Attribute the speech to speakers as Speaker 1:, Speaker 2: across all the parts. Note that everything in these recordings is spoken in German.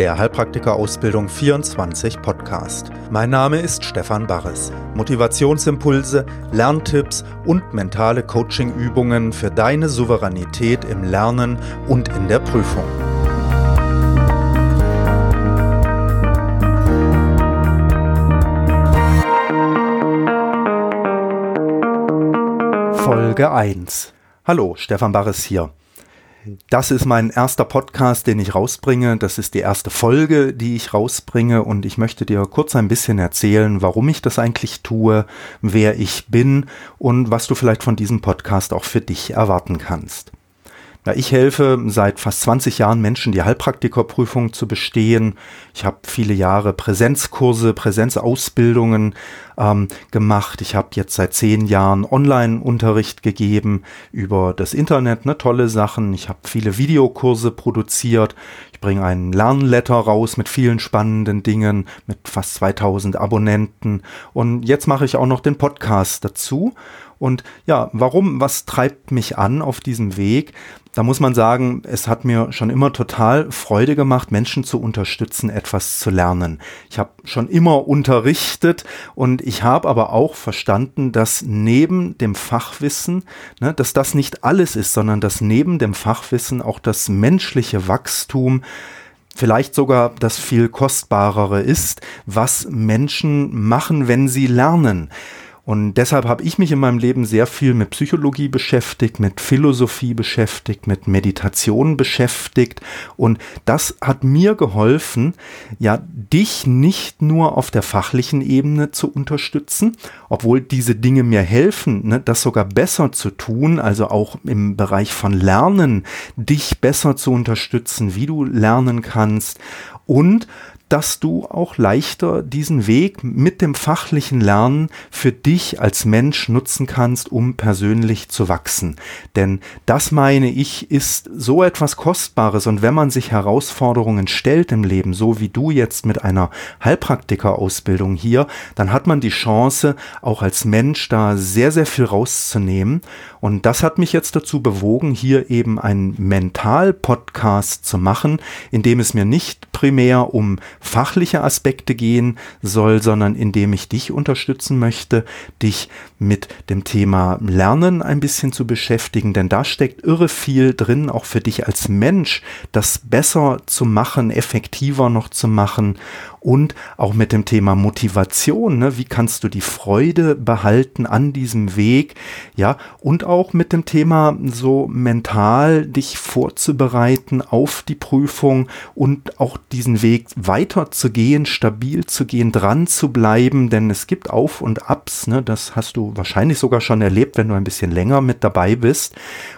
Speaker 1: der Heilpraktiker-Ausbildung 24 Podcast. Mein Name ist Stefan Barres. Motivationsimpulse, Lerntipps und mentale Coachingübungen für deine Souveränität im Lernen und in der Prüfung. Folge 1. Hallo, Stefan Barres hier. Das ist mein erster Podcast, den ich rausbringe. Das ist die erste Folge, die ich rausbringe. Und ich möchte dir kurz ein bisschen erzählen, warum ich das eigentlich tue, wer ich bin und was du vielleicht von diesem Podcast auch für dich erwarten kannst. Ja, ich helfe seit fast 20 Jahren Menschen, die Heilpraktikerprüfung zu bestehen. Ich habe viele Jahre Präsenzkurse, Präsenzausbildungen ähm, gemacht. Ich habe jetzt seit zehn Jahren Online-Unterricht gegeben über das Internet, ne, tolle Sachen. Ich habe viele Videokurse produziert. Ich bringe einen Lernletter raus mit vielen spannenden Dingen, mit fast 2000 Abonnenten. Und jetzt mache ich auch noch den Podcast dazu. Und ja, warum, was treibt mich an auf diesem Weg? Da muss man sagen, es hat mir schon immer total Freude gemacht, Menschen zu unterstützen, etwas zu lernen. Ich habe schon immer unterrichtet und ich habe aber auch verstanden, dass neben dem Fachwissen, ne, dass das nicht alles ist, sondern dass neben dem Fachwissen auch das menschliche Wachstum vielleicht sogar das viel kostbarere ist, was Menschen machen, wenn sie lernen. Und deshalb habe ich mich in meinem Leben sehr viel mit Psychologie beschäftigt, mit Philosophie beschäftigt, mit Meditation beschäftigt. Und das hat mir geholfen, ja, dich nicht nur auf der fachlichen Ebene zu unterstützen, obwohl diese Dinge mir helfen, ne, das sogar besser zu tun, also auch im Bereich von Lernen, dich besser zu unterstützen, wie du lernen kannst und dass du auch leichter diesen Weg mit dem fachlichen Lernen für dich als Mensch nutzen kannst, um persönlich zu wachsen. Denn das meine ich, ist so etwas Kostbares und wenn man sich Herausforderungen stellt im Leben, so wie du jetzt mit einer Heilpraktikerausbildung hier, dann hat man die Chance, auch als Mensch da sehr, sehr viel rauszunehmen. Und das hat mich jetzt dazu bewogen, hier eben einen Mental-Podcast zu machen, in dem es mir nicht primär um fachliche Aspekte gehen soll, sondern indem ich dich unterstützen möchte, dich mit dem Thema Lernen ein bisschen zu beschäftigen, denn da steckt irre viel drin, auch für dich als Mensch, das besser zu machen, effektiver noch zu machen. Und auch mit dem Thema Motivation, ne? wie kannst du die Freude behalten an diesem Weg, ja, und auch mit dem Thema so mental dich vorzubereiten auf die Prüfung und auch diesen Weg weiter zu gehen, stabil zu gehen, dran zu bleiben, denn es gibt Auf und Abs, ne? das hast du wahrscheinlich sogar schon erlebt, wenn du ein bisschen länger mit dabei bist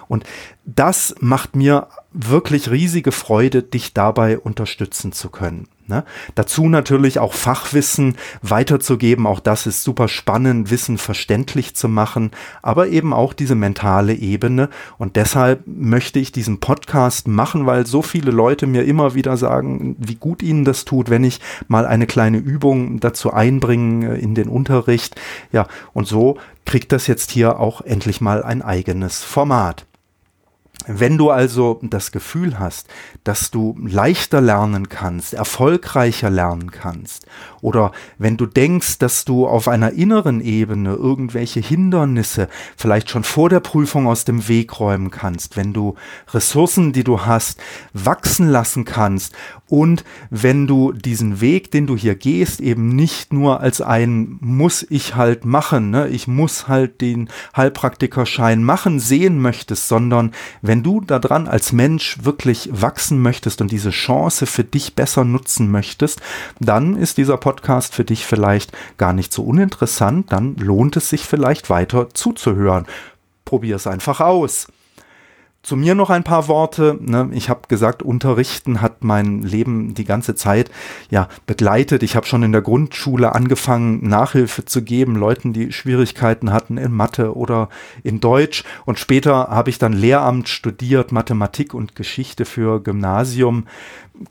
Speaker 1: und das macht mir wirklich riesige Freude, dich dabei unterstützen zu können. Ne? Dazu natürlich auch Fachwissen weiterzugeben, auch das ist super spannend, Wissen verständlich zu machen, aber eben auch diese mentale Ebene. Und deshalb möchte ich diesen Podcast machen, weil so viele Leute mir immer wieder sagen, wie gut ihnen das tut, wenn ich mal eine kleine Übung dazu einbringe in den Unterricht. Ja, und so kriegt das jetzt hier auch endlich mal ein eigenes Format. Wenn du also das Gefühl hast, dass du leichter lernen kannst, erfolgreicher lernen kannst, oder wenn du denkst, dass du auf einer inneren Ebene irgendwelche Hindernisse vielleicht schon vor der Prüfung aus dem Weg räumen kannst, wenn du Ressourcen, die du hast, wachsen lassen kannst und wenn du diesen Weg, den du hier gehst, eben nicht nur als ein muss ich halt machen, ne? ich muss halt den Heilpraktikerschein machen, sehen möchtest, sondern wenn du daran als Mensch wirklich wachsen möchtest und diese Chance für dich besser nutzen möchtest, dann ist dieser Podcast für dich vielleicht gar nicht so uninteressant, dann lohnt es sich vielleicht weiter zuzuhören. Probier es einfach aus. Zu mir noch ein paar Worte. Ne? Ich habe gesagt, Unterrichten hat mein Leben die ganze Zeit ja begleitet. Ich habe schon in der Grundschule angefangen, Nachhilfe zu geben, Leuten, die Schwierigkeiten hatten in Mathe oder in Deutsch. Und später habe ich dann Lehramt studiert, Mathematik und Geschichte für Gymnasium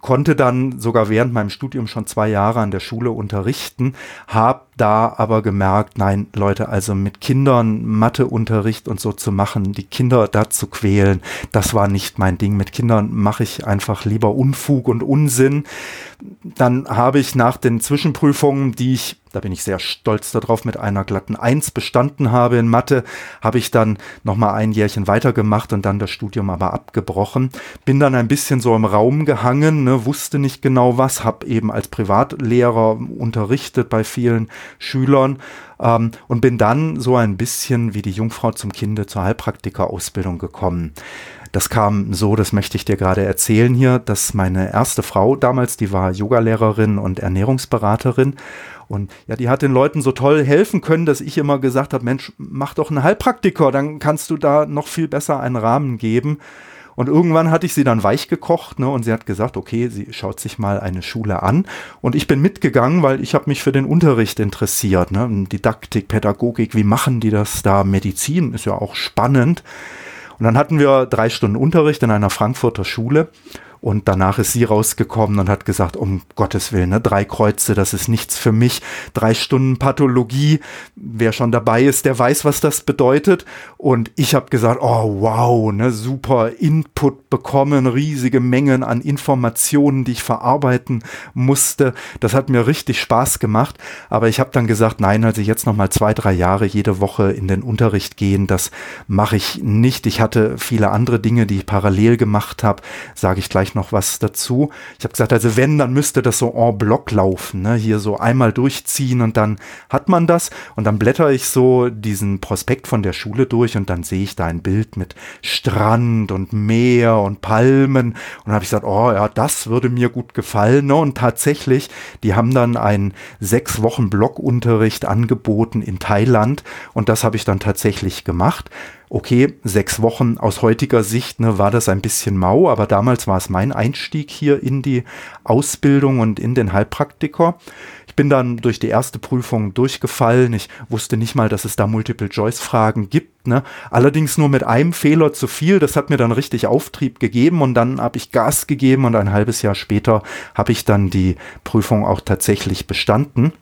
Speaker 1: konnte dann sogar während meinem Studium schon zwei Jahre an der Schule unterrichten, habe da aber gemerkt, nein, Leute, also mit Kindern Matheunterricht und so zu machen, die Kinder da zu quälen, das war nicht mein Ding. Mit Kindern mache ich einfach lieber Unfug und Unsinn. Dann habe ich nach den Zwischenprüfungen, die ich da bin ich sehr stolz darauf, mit einer glatten Eins bestanden habe in Mathe, habe ich dann nochmal ein Jährchen weitergemacht und dann das Studium aber abgebrochen. Bin dann ein bisschen so im Raum gehangen, ne, wusste nicht genau was, habe eben als Privatlehrer unterrichtet bei vielen Schülern ähm, und bin dann so ein bisschen wie die Jungfrau zum Kinde zur Heilpraktikerausbildung gekommen. Das kam so, das möchte ich dir gerade erzählen hier, dass meine erste Frau damals, die war Yogalehrerin und Ernährungsberaterin und ja, die hat den Leuten so toll helfen können, dass ich immer gesagt habe, Mensch, mach doch einen Heilpraktiker, dann kannst du da noch viel besser einen Rahmen geben. Und irgendwann hatte ich sie dann weich gekocht, ne, und sie hat gesagt, okay, sie schaut sich mal eine Schule an. Und ich bin mitgegangen, weil ich habe mich für den Unterricht interessiert, ne, Didaktik, Pädagogik, wie machen die das da? Medizin ist ja auch spannend. Und dann hatten wir drei Stunden Unterricht in einer Frankfurter Schule. Und danach ist sie rausgekommen und hat gesagt, um Gottes Willen, ne, drei Kreuze, das ist nichts für mich. Drei Stunden Pathologie, wer schon dabei ist, der weiß, was das bedeutet. Und ich habe gesagt, oh wow, ne, super Input bekommen, riesige Mengen an Informationen, die ich verarbeiten musste. Das hat mir richtig Spaß gemacht. Aber ich habe dann gesagt, nein, also jetzt noch mal zwei, drei Jahre jede Woche in den Unterricht gehen, das mache ich nicht. Ich hatte viele andere Dinge, die ich parallel gemacht habe, sage ich gleich noch was dazu. Ich habe gesagt, also wenn, dann müsste das so en bloc laufen, ne? hier so einmal durchziehen und dann hat man das. Und dann blätter ich so diesen Prospekt von der Schule durch und dann sehe ich da ein Bild mit Strand und Meer und Palmen. Und dann habe ich gesagt, oh ja, das würde mir gut gefallen. Ne? Und tatsächlich, die haben dann einen sechs Wochen Blockunterricht angeboten in Thailand. Und das habe ich dann tatsächlich gemacht okay, sechs Wochen aus heutiger Sicht ne, war das ein bisschen mau, aber damals war es mein Einstieg hier in die Ausbildung und in den Heilpraktiker. Ich bin dann durch die erste Prüfung durchgefallen. Ich wusste nicht mal, dass es da Multiple-Choice-Fragen gibt. Ne? Allerdings nur mit einem Fehler zu viel. Das hat mir dann richtig Auftrieb gegeben und dann habe ich Gas gegeben und ein halbes Jahr später habe ich dann die Prüfung auch tatsächlich bestanden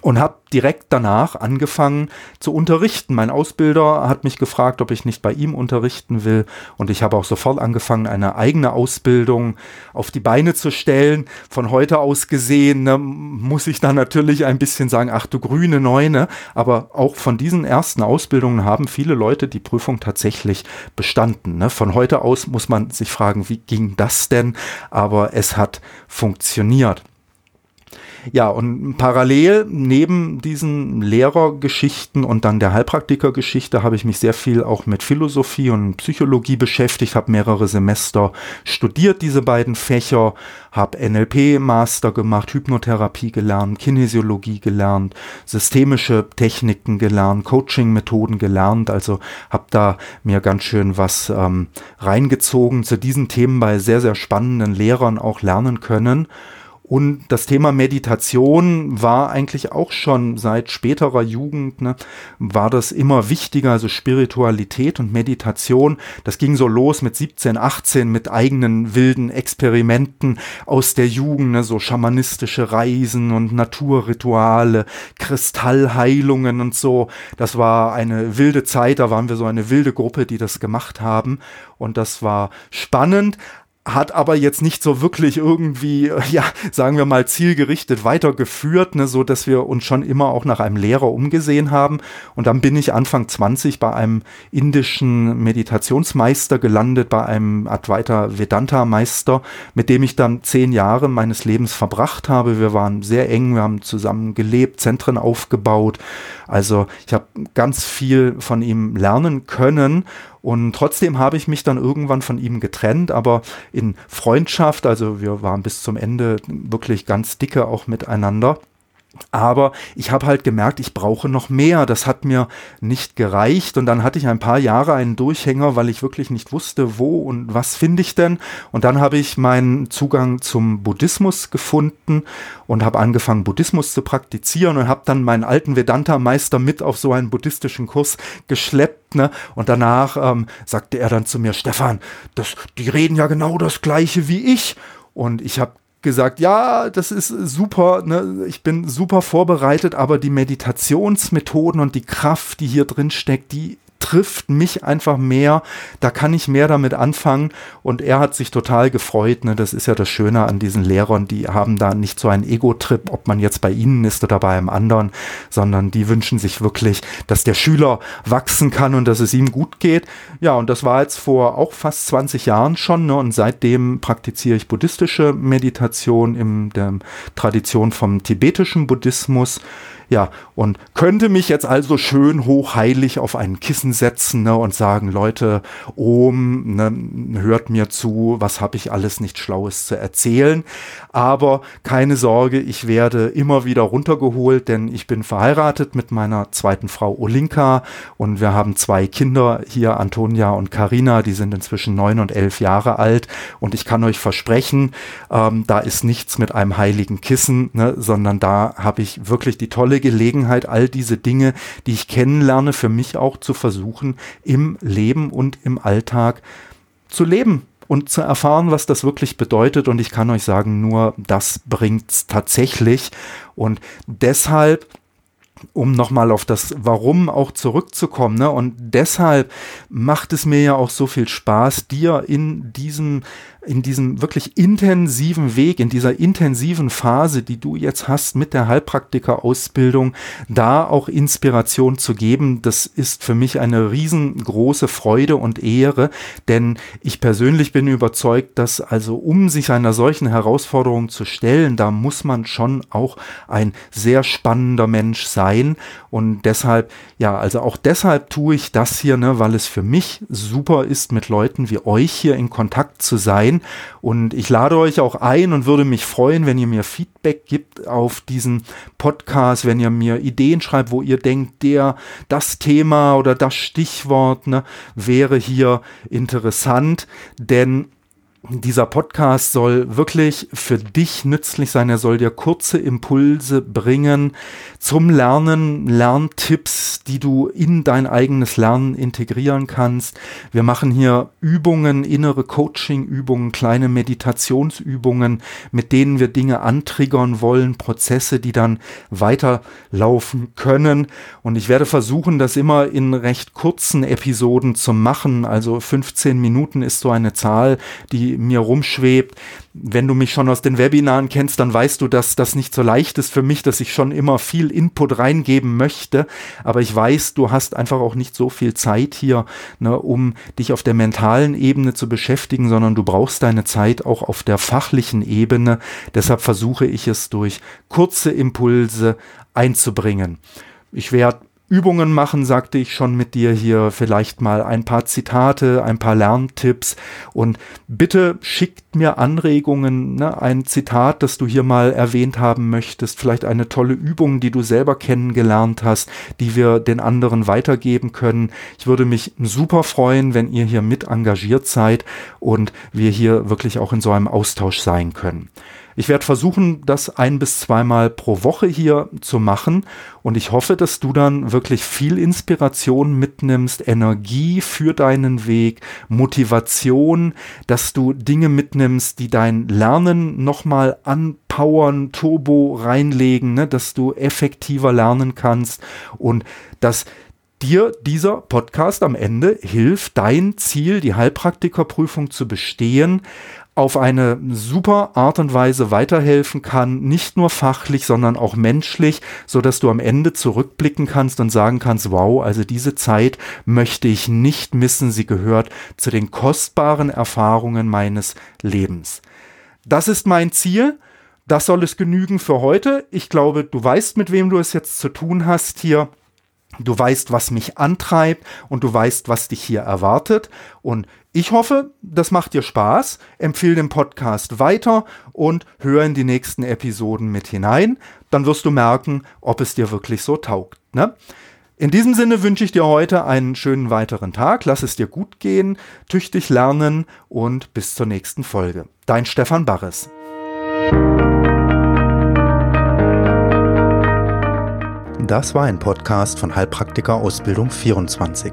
Speaker 1: und habe direkt danach angefangen zu unterrichten. Mein Ausbilder hat mich gefragt, ob ich nicht bei ihm unterrichten will und ich habe auch sofort angefangen, eine eigene Ausbildung auf die Beine zu stellen. Von heute aus gesehen ne, muss ich dann natürlich ein bisschen sagen, ach du grüne Neune, aber auch von diesen ersten Ausbildungen haben viele Leute die Prüfung tatsächlich bestanden. Ne? Von heute aus muss man sich fragen, wie ging das denn? Aber es hat funktioniert. Ja, und parallel neben diesen Lehrergeschichten und dann der Heilpraktikergeschichte habe ich mich sehr viel auch mit Philosophie und Psychologie beschäftigt, habe mehrere Semester studiert, diese beiden Fächer, habe NLP-Master gemacht, Hypnotherapie gelernt, Kinesiologie gelernt, systemische Techniken gelernt, Coaching-Methoden gelernt, also habe da mir ganz schön was ähm, reingezogen, zu diesen Themen bei sehr, sehr spannenden Lehrern auch lernen können. Und das Thema Meditation war eigentlich auch schon seit späterer Jugend, ne, war das immer wichtiger, also Spiritualität und Meditation. Das ging so los mit 17, 18 mit eigenen wilden Experimenten aus der Jugend, ne, so schamanistische Reisen und Naturrituale, Kristallheilungen und so. Das war eine wilde Zeit, da waren wir so eine wilde Gruppe, die das gemacht haben. Und das war spannend, hat aber jetzt nicht so wirklich irgendwie, ja, sagen wir mal, zielgerichtet weitergeführt, ne, so dass wir uns schon immer auch nach einem Lehrer umgesehen haben. Und dann bin ich Anfang 20 bei einem indischen Meditationsmeister gelandet, bei einem Advaita Vedanta Meister, mit dem ich dann zehn Jahre meines Lebens verbracht habe. Wir waren sehr eng, wir haben zusammen gelebt, Zentren aufgebaut. Also ich habe ganz viel von ihm lernen können und trotzdem habe ich mich dann irgendwann von ihm getrennt, aber in Freundschaft, also wir waren bis zum Ende wirklich ganz dicke auch miteinander. Aber ich habe halt gemerkt, ich brauche noch mehr. Das hat mir nicht gereicht. Und dann hatte ich ein paar Jahre einen Durchhänger, weil ich wirklich nicht wusste, wo und was finde ich denn. Und dann habe ich meinen Zugang zum Buddhismus gefunden und habe angefangen, Buddhismus zu praktizieren und habe dann meinen alten Vedanta-Meister mit auf so einen buddhistischen Kurs geschleppt. Ne? Und danach ähm, sagte er dann zu mir, Stefan, das, die reden ja genau das gleiche wie ich. Und ich habe gesagt, ja, das ist super, ne? ich bin super vorbereitet, aber die Meditationsmethoden und die Kraft, die hier drin steckt, die trifft mich einfach mehr, da kann ich mehr damit anfangen und er hat sich total gefreut, ne? das ist ja das Schöne an diesen Lehrern, die haben da nicht so einen Ego-Trip, ob man jetzt bei ihnen ist oder bei einem anderen, sondern die wünschen sich wirklich, dass der Schüler wachsen kann und dass es ihm gut geht. Ja, und das war jetzt vor auch fast 20 Jahren schon ne? und seitdem praktiziere ich buddhistische Meditation in der Tradition vom tibetischen Buddhismus. Ja, und könnte mich jetzt also schön hochheilig auf ein Kissen setzen ne, und sagen, Leute, Ohm, ne, hört mir zu, was habe ich alles nicht Schlaues zu erzählen. Aber keine Sorge, ich werde immer wieder runtergeholt, denn ich bin verheiratet mit meiner zweiten Frau Olinka und wir haben zwei Kinder hier, Antonia und Karina, die sind inzwischen neun und elf Jahre alt. Und ich kann euch versprechen, ähm, da ist nichts mit einem heiligen Kissen, ne, sondern da habe ich wirklich die tolle Gelegenheit, all diese Dinge, die ich kennenlerne, für mich auch zu versuchen, im Leben und im Alltag zu leben und zu erfahren, was das wirklich bedeutet. Und ich kann euch sagen, nur das bringt's tatsächlich. Und deshalb um nochmal auf das Warum auch zurückzukommen. Ne? Und deshalb macht es mir ja auch so viel Spaß, dir in diesem in diesem wirklich intensiven Weg, in dieser intensiven Phase, die du jetzt hast mit der Heilpraktiker-Ausbildung, da auch Inspiration zu geben, das ist für mich eine riesengroße Freude und Ehre, denn ich persönlich bin überzeugt, dass also um sich einer solchen Herausforderung zu stellen, da muss man schon auch ein sehr spannender Mensch sein. Und deshalb, ja, also auch deshalb tue ich das hier, ne, weil es für mich super ist, mit Leuten wie euch hier in Kontakt zu sein, sein. Und ich lade euch auch ein und würde mich freuen, wenn ihr mir Feedback gibt auf diesen Podcast, wenn ihr mir Ideen schreibt, wo ihr denkt, der, das Thema oder das Stichwort ne, wäre hier interessant. Denn dieser Podcast soll wirklich für dich nützlich sein. Er soll dir kurze Impulse bringen zum Lernen, Lerntipps, die du in dein eigenes Lernen integrieren kannst. Wir machen hier Übungen, innere Coaching-Übungen, kleine Meditationsübungen, mit denen wir Dinge antriggern wollen, Prozesse, die dann weiterlaufen können. Und ich werde versuchen, das immer in recht kurzen Episoden zu machen. Also 15 Minuten ist so eine Zahl, die mir rumschwebt. Wenn du mich schon aus den Webinaren kennst, dann weißt du, dass das nicht so leicht ist für mich, dass ich schon immer viel Input reingeben möchte. Aber ich weiß, du hast einfach auch nicht so viel Zeit hier, ne, um dich auf der mentalen Ebene zu beschäftigen, sondern du brauchst deine Zeit auch auf der fachlichen Ebene. Deshalb versuche ich es durch kurze Impulse einzubringen. Ich werde Übungen machen, sagte ich schon mit dir hier, vielleicht mal ein paar Zitate, ein paar Lerntipps und bitte schickt mir Anregungen, ne, ein Zitat, das du hier mal erwähnt haben möchtest, vielleicht eine tolle Übung, die du selber kennengelernt hast, die wir den anderen weitergeben können. Ich würde mich super freuen, wenn ihr hier mit engagiert seid und wir hier wirklich auch in so einem Austausch sein können. Ich werde versuchen, das ein bis zweimal pro Woche hier zu machen. Und ich hoffe, dass du dann wirklich viel Inspiration mitnimmst, Energie für deinen Weg, Motivation, dass du Dinge mitnimmst, die dein Lernen nochmal anpowern, Turbo reinlegen, ne, dass du effektiver lernen kannst. Und dass dir dieser Podcast am Ende hilft, dein Ziel, die Heilpraktikerprüfung zu bestehen, auf eine super Art und Weise weiterhelfen kann, nicht nur fachlich, sondern auch menschlich, so dass du am Ende zurückblicken kannst und sagen kannst, wow, also diese Zeit möchte ich nicht missen, sie gehört zu den kostbaren Erfahrungen meines Lebens. Das ist mein Ziel. Das soll es genügen für heute. Ich glaube, du weißt, mit wem du es jetzt zu tun hast hier. Du weißt, was mich antreibt und du weißt, was dich hier erwartet. Und ich hoffe, das macht dir Spaß. Empfehle den Podcast weiter und hör in die nächsten Episoden mit hinein. Dann wirst du merken, ob es dir wirklich so taugt. Ne? In diesem Sinne wünsche ich dir heute einen schönen weiteren Tag. Lass es dir gut gehen, tüchtig lernen und bis zur nächsten Folge. Dein Stefan Barres. Das war ein Podcast von Heilpraktiker Ausbildung 24.